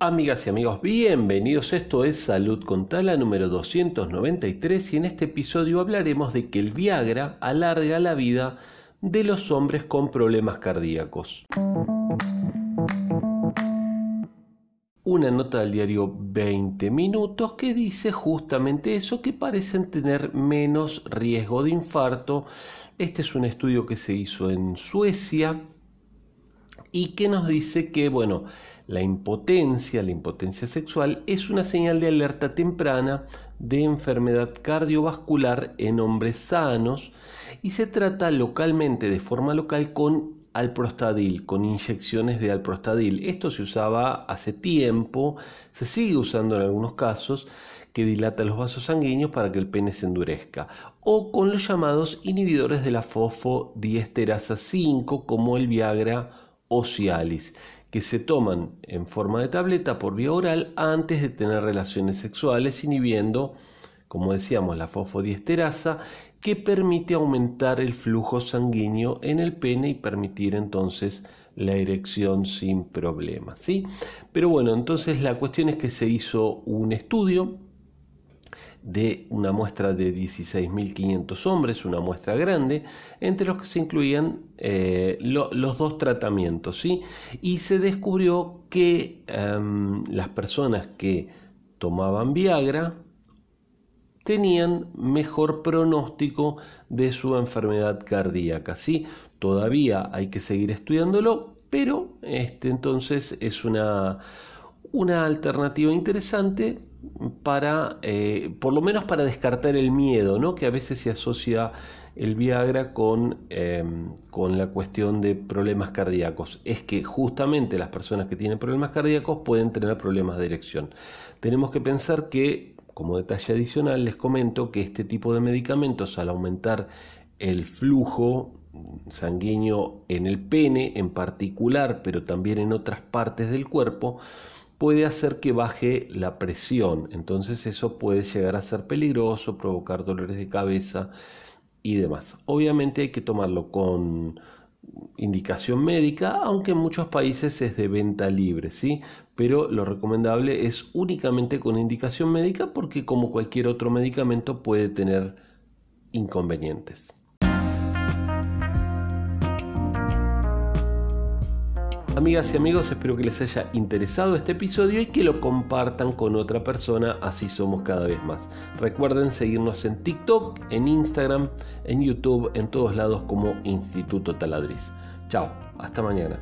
Amigas y amigos, bienvenidos. Esto es Salud con Tala número 293 y en este episodio hablaremos de que el Viagra alarga la vida de los hombres con problemas cardíacos. Una nota del diario 20 minutos que dice justamente eso, que parecen tener menos riesgo de infarto. Este es un estudio que se hizo en Suecia y que nos dice que, bueno, la impotencia, la impotencia sexual, es una señal de alerta temprana de enfermedad cardiovascular en hombres sanos y se trata localmente, de forma local, con alprostadil, con inyecciones de alprostadil. Esto se usaba hace tiempo, se sigue usando en algunos casos, que dilata los vasos sanguíneos para que el pene se endurezca, o con los llamados inhibidores de la fosfodiesterasa 5, como el Viagra o que se toman en forma de tableta por vía oral antes de tener relaciones sexuales, inhibiendo, como decíamos, la fosfodiesterasa, que permite aumentar el flujo sanguíneo en el pene y permitir entonces la erección sin problemas. ¿sí? Pero bueno, entonces la cuestión es que se hizo un estudio de una muestra de 16.500 hombres, una muestra grande, entre los que se incluían eh, los dos tratamientos, ¿sí? Y se descubrió que em, las personas que tomaban Viagra tenían mejor pronóstico de su enfermedad cardíaca, ¿sí? Todavía hay que seguir estudiándolo, pero este, entonces es una, una alternativa interesante para, eh, por lo menos para descartar el miedo, ¿no? que a veces se asocia el Viagra con, em, con la cuestión de problemas cardíacos. Es que justamente las personas que tienen problemas cardíacos pueden tener problemas de erección. Tenemos que pensar que, como detalle adicional, les comento que este tipo de medicamentos, al aumentar el flujo sanguíneo en el pene en particular, pero también en otras partes del cuerpo, puede hacer que baje la presión. Entonces eso puede llegar a ser peligroso, provocar dolores de cabeza y demás. Obviamente hay que tomarlo con indicación médica, aunque en muchos países es de venta libre, ¿sí? Pero lo recomendable es únicamente con indicación médica porque como cualquier otro medicamento puede tener inconvenientes. Amigas y amigos, espero que les haya interesado este episodio y que lo compartan con otra persona, así somos cada vez más. Recuerden seguirnos en TikTok, en Instagram, en YouTube, en todos lados como Instituto Taladriz. Chao, hasta mañana.